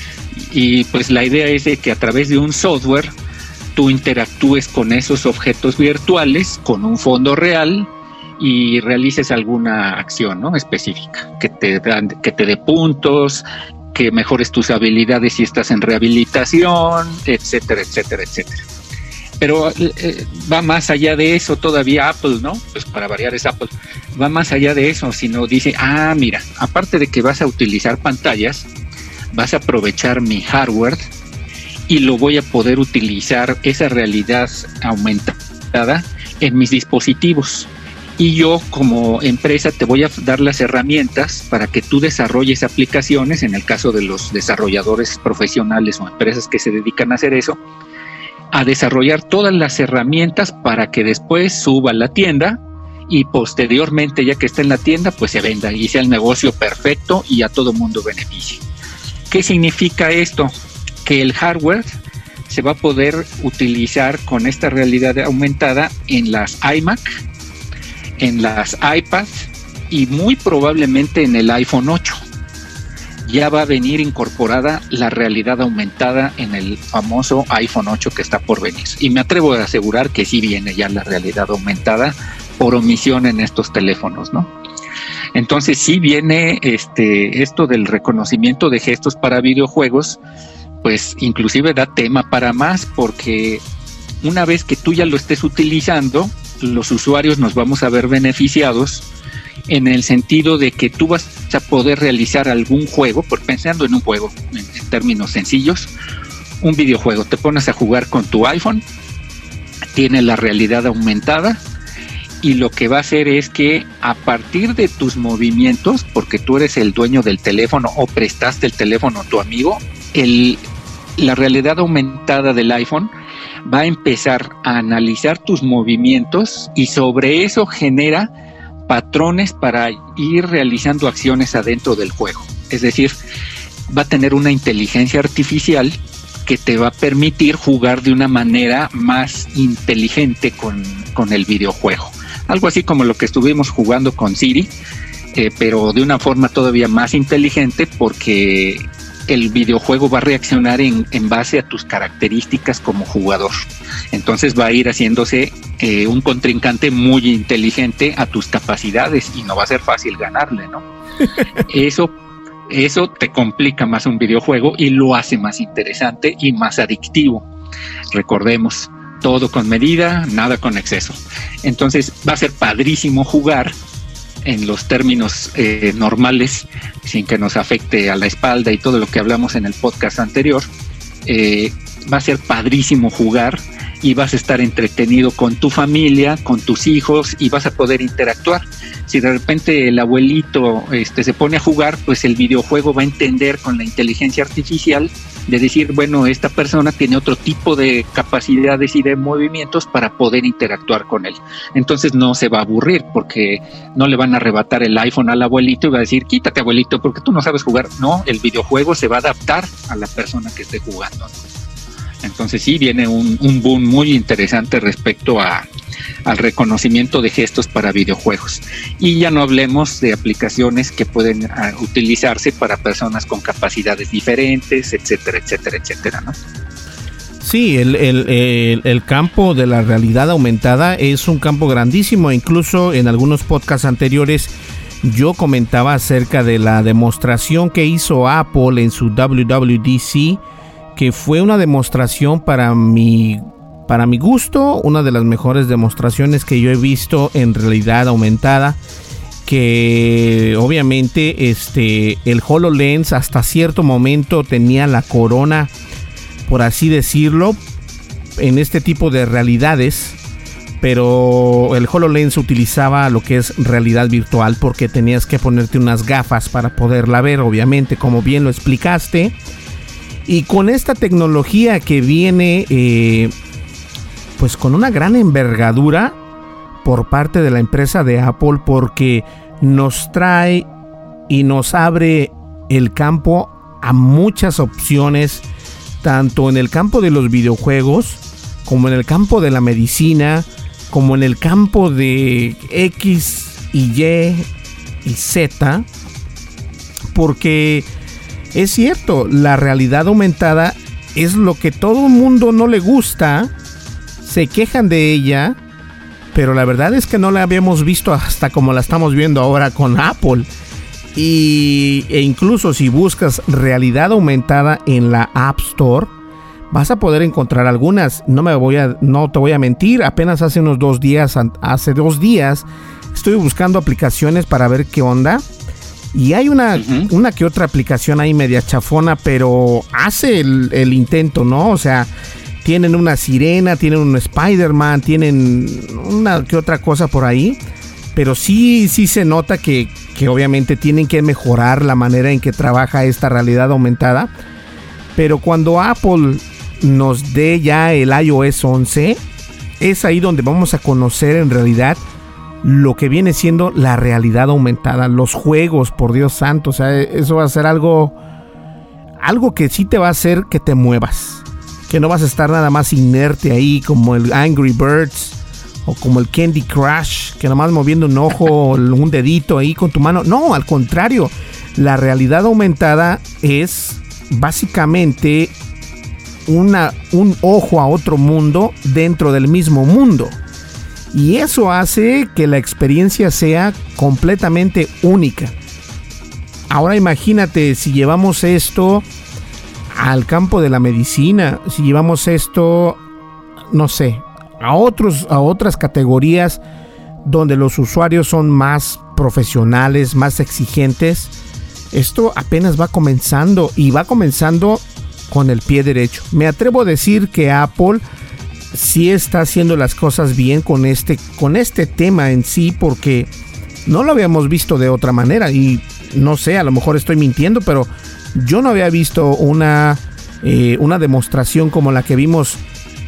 Speaker 3: Y pues la idea es de que a través de un software tú interactúes con esos objetos virtuales con un fondo real y realices alguna acción ¿no? específica que te dan, que te dé puntos, que mejores tus habilidades si estás en rehabilitación, etcétera, etcétera, etcétera. Pero eh, va más allá de eso todavía Apple, ¿no? Pues para variar es Apple. Va más allá de eso, sino dice, ah, mira, aparte de que vas a utilizar pantallas, vas a aprovechar mi hardware y lo voy a poder utilizar esa realidad aumentada en mis dispositivos y yo como empresa te voy a dar las herramientas para que tú desarrolles aplicaciones, en el caso de los desarrolladores profesionales o empresas que se dedican a hacer eso, a desarrollar todas las herramientas para que después suba a la tienda y posteriormente ya que está en la tienda pues se venda y sea el negocio perfecto y a todo mundo beneficie. ¿Qué significa esto? Que el hardware se va a poder utilizar con esta realidad aumentada en las iMac, en las iPads y muy probablemente en el iPhone 8. Ya va a venir incorporada la realidad aumentada en el famoso iPhone 8 que está por venir. Y me atrevo a asegurar que sí viene ya la realidad aumentada por omisión en estos teléfonos, ¿no? Entonces sí viene este esto del reconocimiento de gestos para videojuegos, pues inclusive da tema para más porque una vez que tú ya lo estés utilizando, los usuarios nos vamos a ver beneficiados en el sentido de que tú vas a poder realizar algún juego, por pensando en un juego, en, términos sencillos, un videojuego. Te pones a jugar con tu iPhone, tiene la realidad aumentada y lo que va a hacer es que a partir de tus movimientos, porque tú eres el dueño del teléfono o prestaste el teléfono a tu amigo, el, la realidad aumentada del iPhone va a empezar a analizar tus movimientos y sobre eso genera patrones para ir realizando acciones adentro del juego. Es decir, va a tener una inteligencia artificial que te va a permitir jugar de una manera más inteligente con, el videojuego. Algo así como lo que estuvimos jugando con Siri, eh, pero de una forma todavía más inteligente porque el videojuego va a reaccionar en, base a tus características como jugador. Entonces va a ir haciéndose eh, un contrincante muy inteligente a tus capacidades y no va a ser fácil ganarle, ¿no? Eso, eso te complica más un videojuego y lo hace más interesante y más adictivo. Recordemos, todo con medida, nada con exceso. Entonces va a ser padrísimo jugar en los términos eh, normales, sin que nos afecte a la espalda y todo lo que hablamos en el podcast anterior, eh, va a ser padrísimo jugar y vas a estar entretenido con tu familia, con tus hijos y vas a poder interactuar. Si de repente el abuelito este, se pone a jugar, pues el videojuego va a entender con la inteligencia artificial de decir, bueno, esta persona tiene otro tipo de capacidades y de movimientos para poder interactuar con él. Entonces no se va a aburrir porque no le van a arrebatar el iPhone al abuelito y va a decir, quítate abuelito porque tú no sabes jugar. No, el videojuego se va a adaptar a la persona que esté jugando. Entonces sí viene un, boom muy interesante respecto a, al reconocimiento de gestos para videojuegos. Y ya no hablemos de aplicaciones que pueden ah, utilizarse para personas con capacidades diferentes, etcétera, etcétera, etcétera, ¿no?
Speaker 1: Sí, el, el, el, campo de la realidad aumentada es un campo grandísimo. Incluso en algunos podcasts anteriores yo comentaba acerca de la demostración que hizo Apple en su WWDC, que fue una demostración para mi para mi gusto, una de las mejores demostraciones que yo he visto en realidad aumentada. Que obviamente este, el HoloLens hasta cierto momento tenía la corona, por así decirlo, en este tipo de realidades. Pero el HoloLens utilizaba lo que es realidad virtual porque tenías que ponerte unas gafas para poderla ver, obviamente, como bien lo explicaste. Y con esta tecnología que viene eh, pues con una gran envergadura por parte de la empresa de Apple porque nos trae y nos abre el campo a muchas opciones, tanto en el campo de los videojuegos, como en el campo de la medicina, como en el campo de X y Y y Z, porque es cierto, la realidad aumentada es lo que todo el mundo no le gusta, se quejan de ella, pero la verdad es que no la habíamos visto hasta como la estamos viendo ahora con Apple. Y, e incluso si buscas realidad aumentada en la App Store, vas a poder encontrar algunas. No me voy a, no te voy a mentir. Apenas hace unos dos días, hace dos días, estoy buscando aplicaciones para ver qué onda. Y hay una, una que otra aplicación ahí media chafona, pero hace el, el intento, ¿no? O sea, tienen una sirena, tienen un Spider-Man, tienen una que otra cosa por ahí. Pero sí, sí se nota que, que obviamente tienen que mejorar la manera en que trabaja esta realidad aumentada. Pero cuando Apple nos dé ya el iOS 11, es ahí donde vamos a conocer en realidad lo que viene siendo la realidad aumentada, los juegos, por Dios santo, o sea, eso va a ser algo algo que sí te va a hacer que te muevas que no vas a estar nada más inerte ahí como el Angry Birds o como el Candy Crush, que nada más moviendo un ojo un dedito ahí con tu mano. No, al contrario, la realidad aumentada es básicamente una, un ojo a otro mundo dentro del mismo mundo. Y eso hace que la experiencia sea completamente única. Ahora imagínate si llevamos esto al campo de la medicina, si llevamos esto, no sé, a, otros, a otras categorías donde los usuarios son más profesionales, más exigentes, esto apenas va comenzando y va comenzando con el pie derecho. Me atrevo a decir que Apple sí está haciendo las cosas bien con este, con este tema en sí porque no lo habíamos visto de otra manera y no sé, a lo mejor estoy mintiendo, pero yo no había visto una, eh, una demostración como la que vimos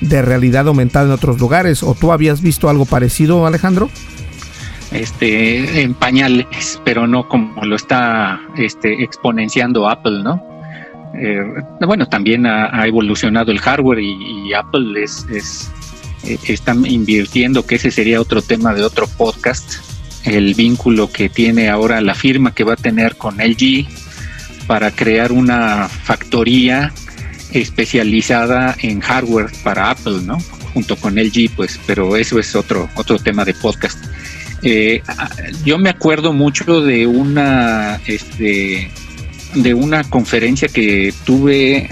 Speaker 1: de realidad aumentada en otros lugares. ¿O tú habías visto algo parecido, Alejandro?
Speaker 3: Este, en pañales, pero no como lo está este, exponenciando Apple, ¿no? Eh, bueno, también ha, evolucionado el hardware y, Apple es, es eh, invirtiendo, que ese sería otro tema de otro podcast, el vínculo que tiene ahora la firma que va a tener con LG para crear una factoría especializada en hardware para Apple, ¿no? Junto con LG, pues, pero eso es otro, otro tema de podcast. Eh, yo me acuerdo mucho de una, este, de una conferencia que tuve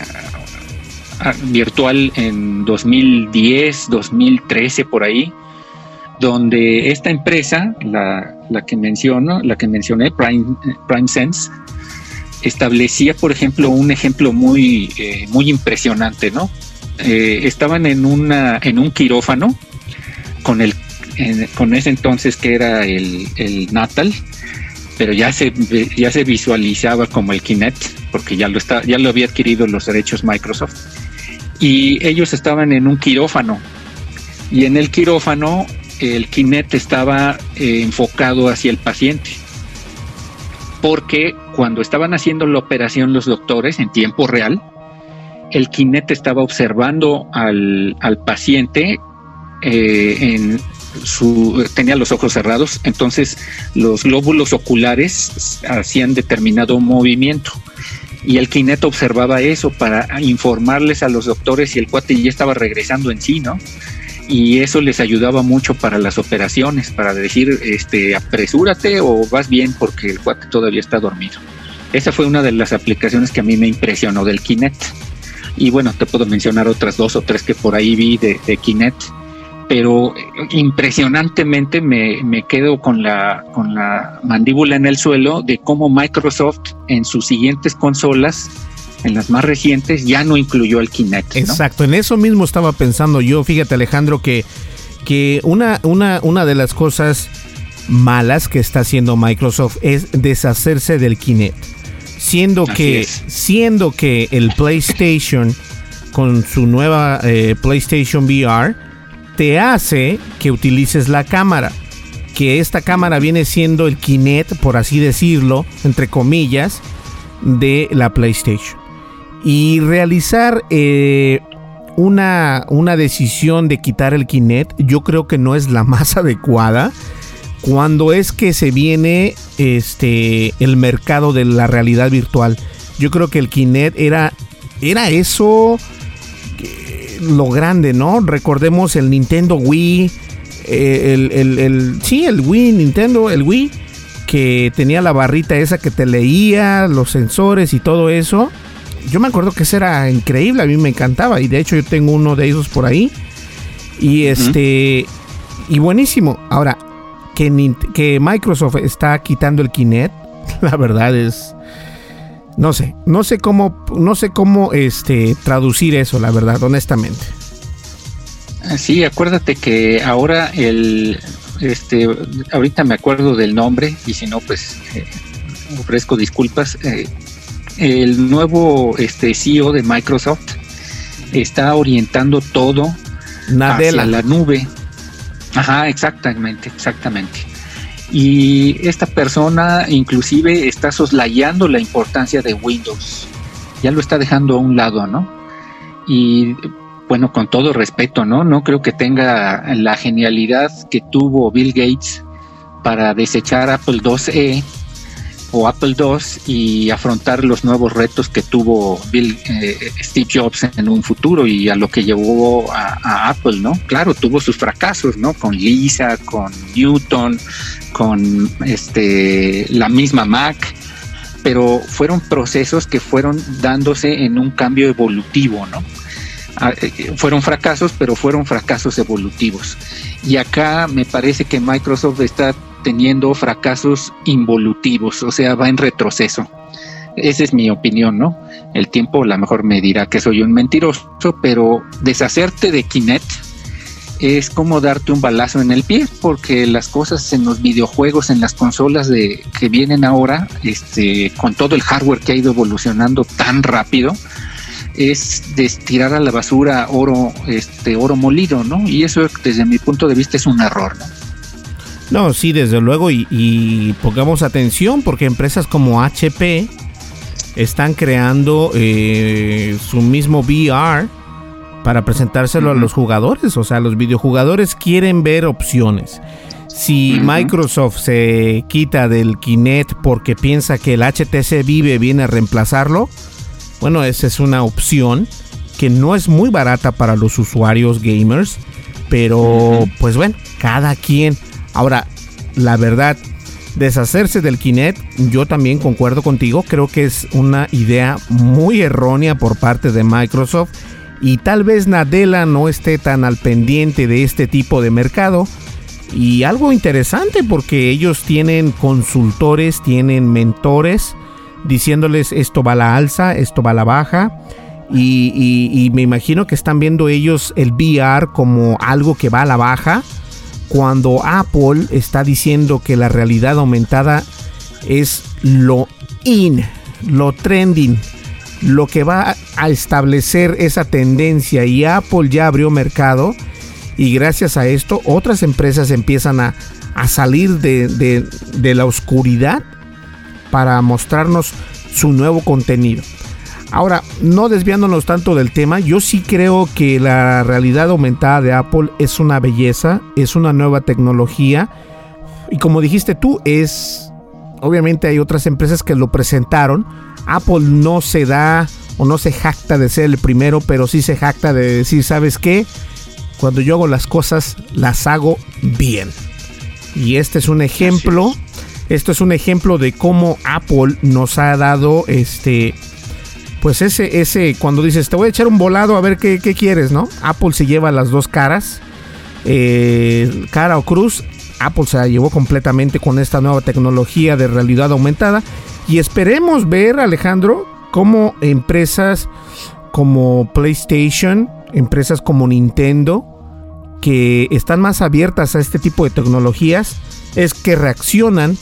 Speaker 3: ah, virtual en 2010, 2013 por ahí, donde esta empresa, la, la que menciono, la que mencioné, Prime, Prime Sense, establecía, por ejemplo, un ejemplo muy, eh, muy impresionante, ¿no? Eh, estaban en, una, en un quirófano con el, con ese entonces que era el, el Natal, pero ya se, ya se visualizaba como el Kinect, porque ya lo, está, ya lo había adquirido los derechos Microsoft. Y ellos estaban en un quirófano. Y en el quirófano el Kinect estaba eh, enfocado hacia el paciente. Porque cuando estaban haciendo la operación los doctores en tiempo real, el Kinect estaba observando al, al paciente eh, en, tenía los ojos cerrados, entonces los glóbulos oculares hacían determinado movimiento. Y el Kinect observaba eso para informarles a los doctores si el cuate ya estaba regresando en sí, ¿no? Y eso les ayudaba mucho para las operaciones, para decir, este, apresúrate o vas bien porque el cuate todavía está dormido. Esa fue una de las aplicaciones que a mí me impresionó del Kinect. Y bueno, te puedo mencionar otras dos o tres que por ahí vi de, de Kinect pero impresionantemente me, me, quedo con la, con la mandíbula en el suelo de cómo Microsoft en sus siguientes consolas, en las más recientes, ya no incluyó el Kinect.
Speaker 1: Exacto, en eso mismo estaba pensando yo, fíjate Alejandro, que, que una, una, una de las cosas malas que está haciendo Microsoft es deshacerse del Kinect. Siendo que, siendo que el PlayStation con su nueva eh, PlayStation VR te hace que utilices la cámara. Que esta cámara viene siendo el Kinect, por así decirlo, entre comillas, de la PlayStation. Y realizar eh, una, una decisión de quitar el Kinect, yo creo que no es la más adecuada. Cuando es que se viene este, el mercado de la realidad virtual. Yo creo que el Kinect era, era eso lo grande, ¿no? Recordemos el Nintendo Wii, eh, el, el, sí, el Wii, Nintendo, el Wii, que tenía la barrita esa que te leía, los sensores y todo eso. Yo me acuerdo que eso era increíble, a mí me encantaba y de hecho yo tengo uno de esos por ahí. Y este, y buenísimo. Ahora, que, que Microsoft está quitando el Kinect, la verdad es no sé, no sé cómo, no sé cómo este, traducir eso, la verdad, honestamente.
Speaker 3: Sí, acuérdate que ahora el, este, ahorita me acuerdo del nombre y si no, pues eh, ofrezco disculpas. Eh, el nuevo este, CEO de Microsoft está orientando todo hacia la nube. Ajá, exactamente, exactamente y esta persona inclusive está soslayando la importancia de Windows. Ya lo está dejando a un lado, ¿no? Y bueno, con todo respeto, ¿no? No creo que tenga la genialidad que tuvo Bill Gates para desechar Apple IIe o Apple II y afrontar los nuevos retos que tuvo Bill, eh, Steve Jobs en un futuro y a lo que llevó a, Apple, ¿no? Claro, tuvo sus fracasos, ¿no? Con Lisa, con Newton, con este la misma Mac, pero fueron procesos que fueron dándose en un cambio evolutivo, ¿no? Ah, eh, fueron fracasos, pero fueron fracasos evolutivos. Y acá me parece que Microsoft está teniendo fracasos involutivos, o sea, va en retroceso. Esa es mi opinión, ¿no? El tiempo a lo mejor me dirá que soy un mentiroso, pero deshacerte de Kinect es como darte un balazo en el pie, porque las cosas en los videojuegos, en las consolas de que vienen ahora, este, con todo el hardware que ha ido evolucionando tan rápido, es destirar a la basura oro, este, oro molido, ¿no? Y eso desde mi punto de vista es un error, ¿no?
Speaker 1: No, sí, desde luego, y, pongamos atención porque empresas como HP están creando eh, su mismo VR para presentárselo a los jugadores, o sea, los videojugadores quieren ver opciones. Si Microsoft se quita del Kinect porque piensa que el HTC Vive viene a reemplazarlo, bueno, esa es una opción que no es muy barata para los usuarios gamers, pero pues bueno, cada quien. Ahora, la verdad, deshacerse del Kinect, yo también concuerdo contigo, creo que es una idea muy errónea por parte de Microsoft y tal vez Nadella no esté tan al pendiente de este tipo de mercado. Y algo interesante porque ellos tienen consultores, tienen mentores diciéndoles esto va a la alza, esto va a la baja. Y, me imagino que están viendo ellos el VR como algo que va a la baja cuando Apple está diciendo que la realidad aumentada es lo in, lo trending, lo que va a establecer esa tendencia y Apple ya abrió mercado y gracias a esto otras empresas empiezan a, salir de, de la oscuridad para mostrarnos su nuevo contenido. Ahora, no desviándonos tanto del tema, yo sí creo que la realidad aumentada de Apple es una belleza, es una nueva tecnología. Y como dijiste tú, es... Obviamente hay otras empresas que lo presentaron. Apple no se da o no se jacta de ser el primero, pero sí se jacta de decir, ¿sabes qué? Cuando yo hago las cosas, las hago bien. Y este es un ejemplo. Esto es un ejemplo de cómo Apple nos ha dado este pues ese, ese, cuando dices, te voy a echar un volado a ver qué, quieres, ¿no? Apple se lleva las dos caras, eh, cara o cruz. Apple se la llevó completamente con esta nueva tecnología de realidad aumentada. Y esperemos ver, Alejandro, cómo empresas como PlayStation, empresas como Nintendo, que están más abiertas a este tipo de tecnologías, es que reaccionan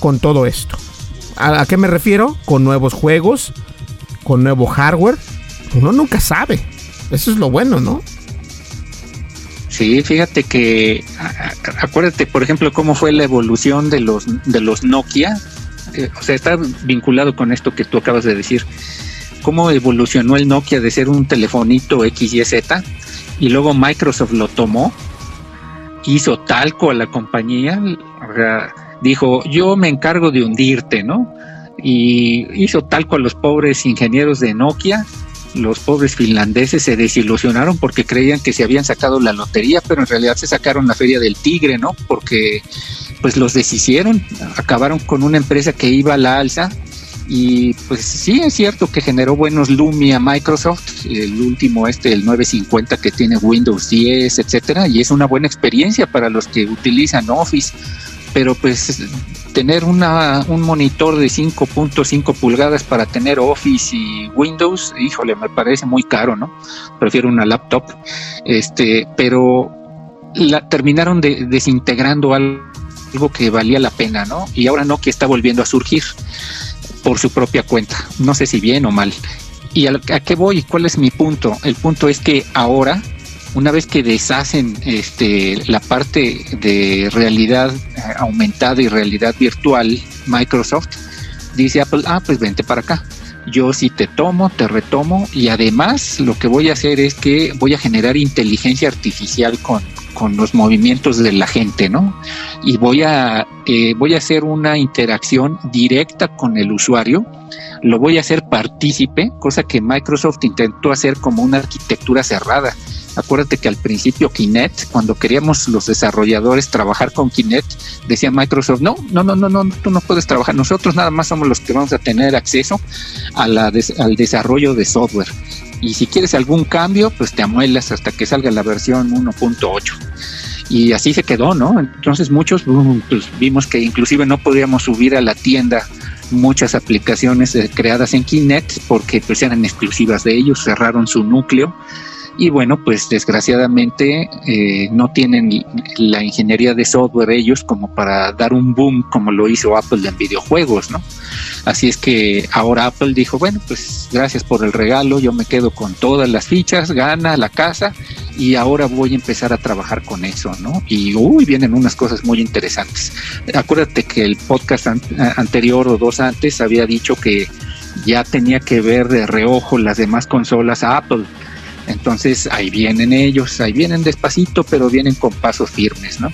Speaker 1: con todo esto. ¿A, qué me refiero? Con nuevos juegos, con nuevo hardware, uno nunca sabe. Eso es lo bueno, ¿no?
Speaker 3: Sí, fíjate que acuérdate, por ejemplo, cómo fue la evolución de los de los Nokia. Eh, o sea, está vinculado con esto que tú acabas de decir. Cómo evolucionó el Nokia de ser un telefonito XYZ y luego Microsoft lo tomó, hizo talco a la compañía, dijo, yo me encargo de hundirte, ¿no? y hizo tal con los pobres ingenieros de Nokia. Los pobres finlandeses se desilusionaron porque creían que se habían sacado la lotería, pero en realidad se sacaron la feria del tigre, ¿no? Porque pues los deshicieron, acabaron con una empresa que iba a la alza y pues sí es cierto que generó buenos Lumia Microsoft, el último este, el 950 que tiene Windows 10, etcétera, y es una buena experiencia para los que utilizan Office, pero pues tener una, un monitor de 5.5 pulgadas para tener Office y Windows, híjole, me parece muy caro, ¿no? Prefiero una laptop. Este, pero la, terminaron de, desintegrando algo que valía la pena, ¿no? Y ahora Nokia está volviendo a surgir por su propia cuenta. No sé si bien o mal. ¿Y a, a qué voy? ¿Cuál es mi punto? El punto es que ahora una vez que deshacen este, la parte de realidad eh, aumentada y realidad virtual, Microsoft, dice Apple, ah, pues vente para acá. Yo sí te tomo, te retomo y además lo que voy a hacer es que voy a generar inteligencia artificial con, con los movimientos de la gente, ¿no? Y voy a, eh, voy a hacer una interacción directa con el usuario, lo voy a hacer partícipe, cosa que Microsoft intentó hacer como una arquitectura cerrada Acuérdate que al principio Kinect, cuando queríamos los desarrolladores trabajar con Kinect, decía Microsoft, no, no, no, no, no, tú no puedes trabajar. Nosotros nada más somos los que vamos a tener acceso a la al desarrollo de software. Y si quieres algún cambio, pues te amuelas hasta que salga la versión 1.8 y así se quedó, ¿no? Entonces muchos pues, vimos que inclusive no podíamos subir a la tienda muchas aplicaciones eh, creadas en Kinect porque pues eran exclusivas de ellos, cerraron su núcleo y bueno, pues desgraciadamente eh, no tienen la ingeniería de software ellos como para dar un boom como lo hizo Apple en videojuegos, ¿no? Así es que ahora Apple dijo, bueno, pues gracias por el regalo, yo me quedo con todas las fichas, gana la casa y ahora voy a empezar a trabajar con eso, ¿no? Y uy, vienen unas cosas muy interesantes. Acuérdate que el podcast anterior o dos antes había dicho que ya tenía que ver de reojo las demás consolas a Apple entonces ahí vienen ellos, ahí vienen despacito, pero vienen con pasos firmes, ¿no?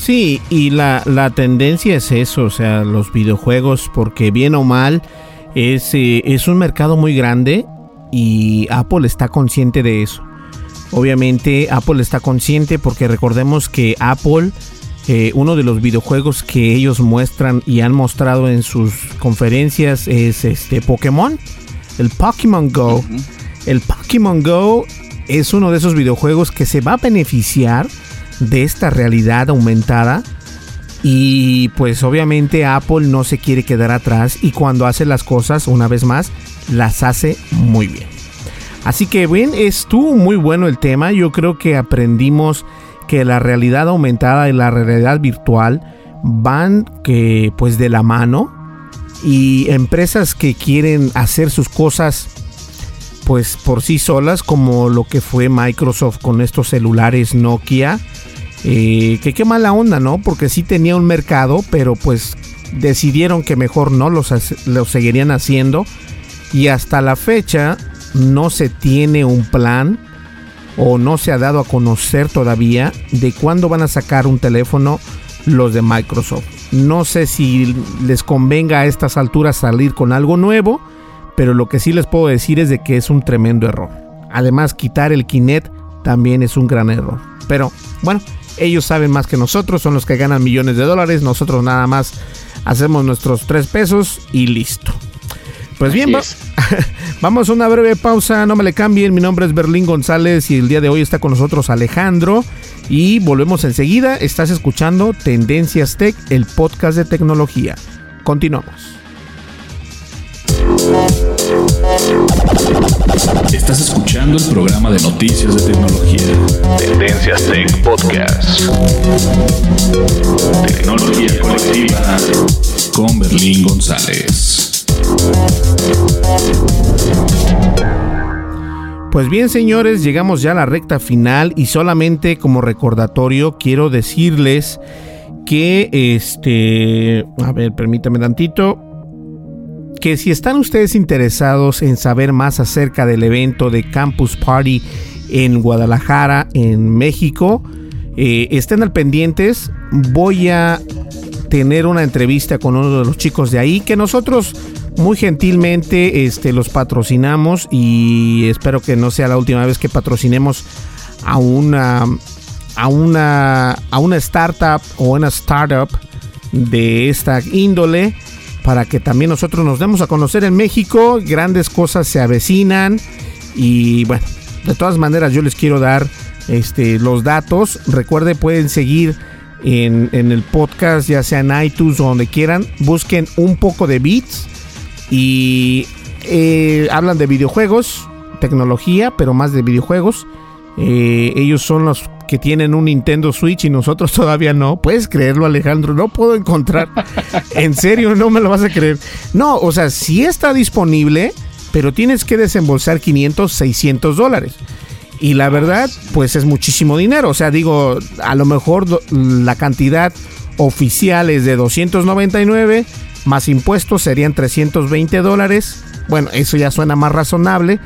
Speaker 1: Sí, y la, tendencia es eso, o sea, los videojuegos, porque bien o mal, es, eh, es un mercado muy grande y Apple está consciente de eso. Obviamente Apple está consciente porque recordemos que Apple, eh, uno de los videojuegos que ellos muestran y han mostrado en sus conferencias es este Pokémon, el Pokémon Go. El Pokémon Go es uno de esos videojuegos que se va a beneficiar de esta realidad aumentada. Y pues obviamente Apple no se quiere quedar atrás y cuando hace las cosas, una vez más, las hace muy bien. Así que bien, estuvo muy bueno el tema. Yo creo que aprendimos que la realidad aumentada y la realidad virtual van que pues de la mano y empresas que quieren hacer sus cosas pues por sí solas como lo que fue Microsoft con estos celulares Nokia eh, que qué mala onda no porque sí tenía un mercado pero pues decidieron que mejor no los, los seguirían haciendo y hasta la fecha no se tiene un plan o no se ha dado a conocer todavía de cuándo van a sacar un teléfono los de Microsoft. No sé si les convenga a estas alturas salir con algo nuevo, pero lo que sí les puedo decir es de que es un tremendo error. Además, quitar el Kinect también es un gran error. Pero bueno, ellos saben más que nosotros, son los que ganan millones de dólares, nosotros nada más hacemos nuestros tres pesos y listo. Pues bien, vamos a una breve pausa, no me le cambien, mi nombre es Berlín González y el día de hoy está con nosotros Alejandro y volvemos enseguida, estás escuchando Tendencias Tech, el podcast de tecnología. Continuamos.
Speaker 2: Estás escuchando el programa de noticias de tecnología. Tendencias Tech Podcast. Tecnología colectiva con Berlín González.
Speaker 1: Pues bien, señores, llegamos ya a la recta final y solamente como recordatorio quiero decirles que este, a ver, permítame tantito, que si están ustedes interesados en saber más acerca del evento de Campus Party en Guadalajara, en México, eh, estén al pendientes. Voy a tener una entrevista con uno de los chicos de ahí que nosotros muy gentilmente este, los patrocinamos y espero que no sea la última vez que patrocinemos a una a una a una startup o una startup de esta índole para que también nosotros nos demos a conocer en México. Grandes cosas se avecinan y bueno de todas maneras yo les quiero dar este, los datos. Recuerde pueden seguir en, en el podcast ya sea en iTunes o donde quieran. Busquen un poco de beats y eh, hablan de videojuegos, tecnología, pero más de videojuegos. Eh, ellos son los que tienen un Nintendo Switch y nosotros todavía no. Puedes creerlo, Alejandro. No puedo encontrar. en serio, no me lo vas a creer. No, o sea, sí está disponible, pero tienes que desembolsar 500, 600 dólares. Y la verdad, pues es muchísimo dinero. O sea, digo, a lo mejor la cantidad oficial es de 299 más impuestos serían 320 dólares. Bueno, eso ya suena más razonable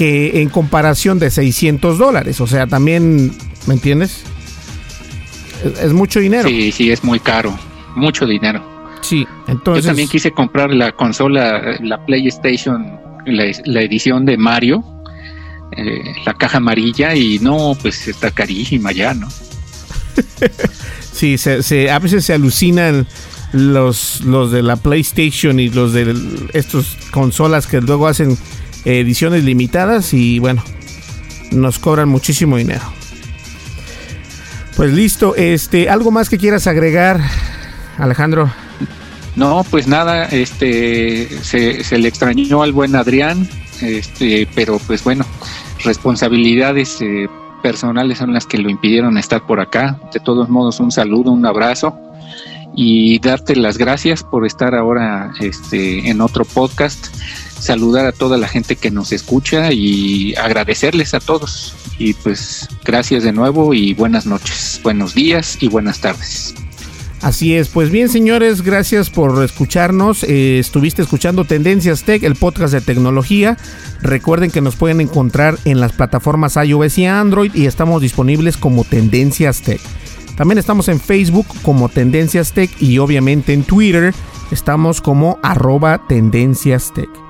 Speaker 1: que en comparación de 600 dólares. O sea, también, ¿me entiendes? Es, mucho dinero.
Speaker 3: Sí, sí, es muy caro. Mucho dinero.
Speaker 1: Sí, entonces.
Speaker 3: Yo también quise comprar la consola, la PlayStation, la, edición de Mario, eh, la caja amarilla, y no, pues está carísima ya, ¿no?
Speaker 1: sí, se, a veces se alucinan los, los de la PlayStation y los de estos consolas que luego hacen ediciones limitadas y bueno, nos cobran muchísimo dinero. Pues listo, este, ¿algo más que quieras agregar, Alejandro?
Speaker 3: No, pues nada, este, se, se le extrañó al buen Adrián, este, pero pues bueno, responsabilidades eh, personales son las que lo impidieron estar por acá. De todos modos, un saludo, un abrazo y darte las gracias por estar ahora este, en otro podcast, saludar a toda la gente que nos escucha y agradecerles a todos. Y pues gracias de nuevo y buenas noches, buenos días y buenas tardes.
Speaker 1: Así es, pues bien señores, gracias por escucharnos. Eh, estuviste escuchando Tendencias Tech, el podcast de tecnología. Recuerden que nos pueden encontrar en las plataformas iOS y Android y estamos disponibles como Tendencias Tech. También estamos en Facebook como Tendencias Tech y obviamente en Twitter estamos como arroba Tendencias Tech.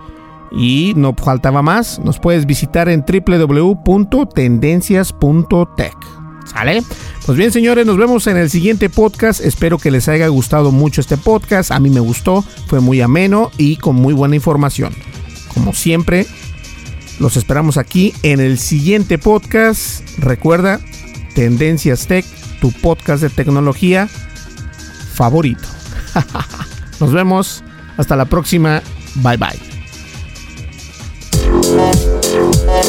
Speaker 1: Y no faltaba más, nos puedes visitar en www.tendencias.tech. ¿Sale? Pues bien, señores, nos vemos en el siguiente podcast. Espero que les haya gustado mucho este podcast. A mí me gustó, fue muy ameno y con muy buena información. Como siempre, los esperamos aquí en el siguiente podcast. Recuerda, Tendencias Tech tu podcast de tecnología favorito. Nos vemos. Hasta la próxima. Bye bye.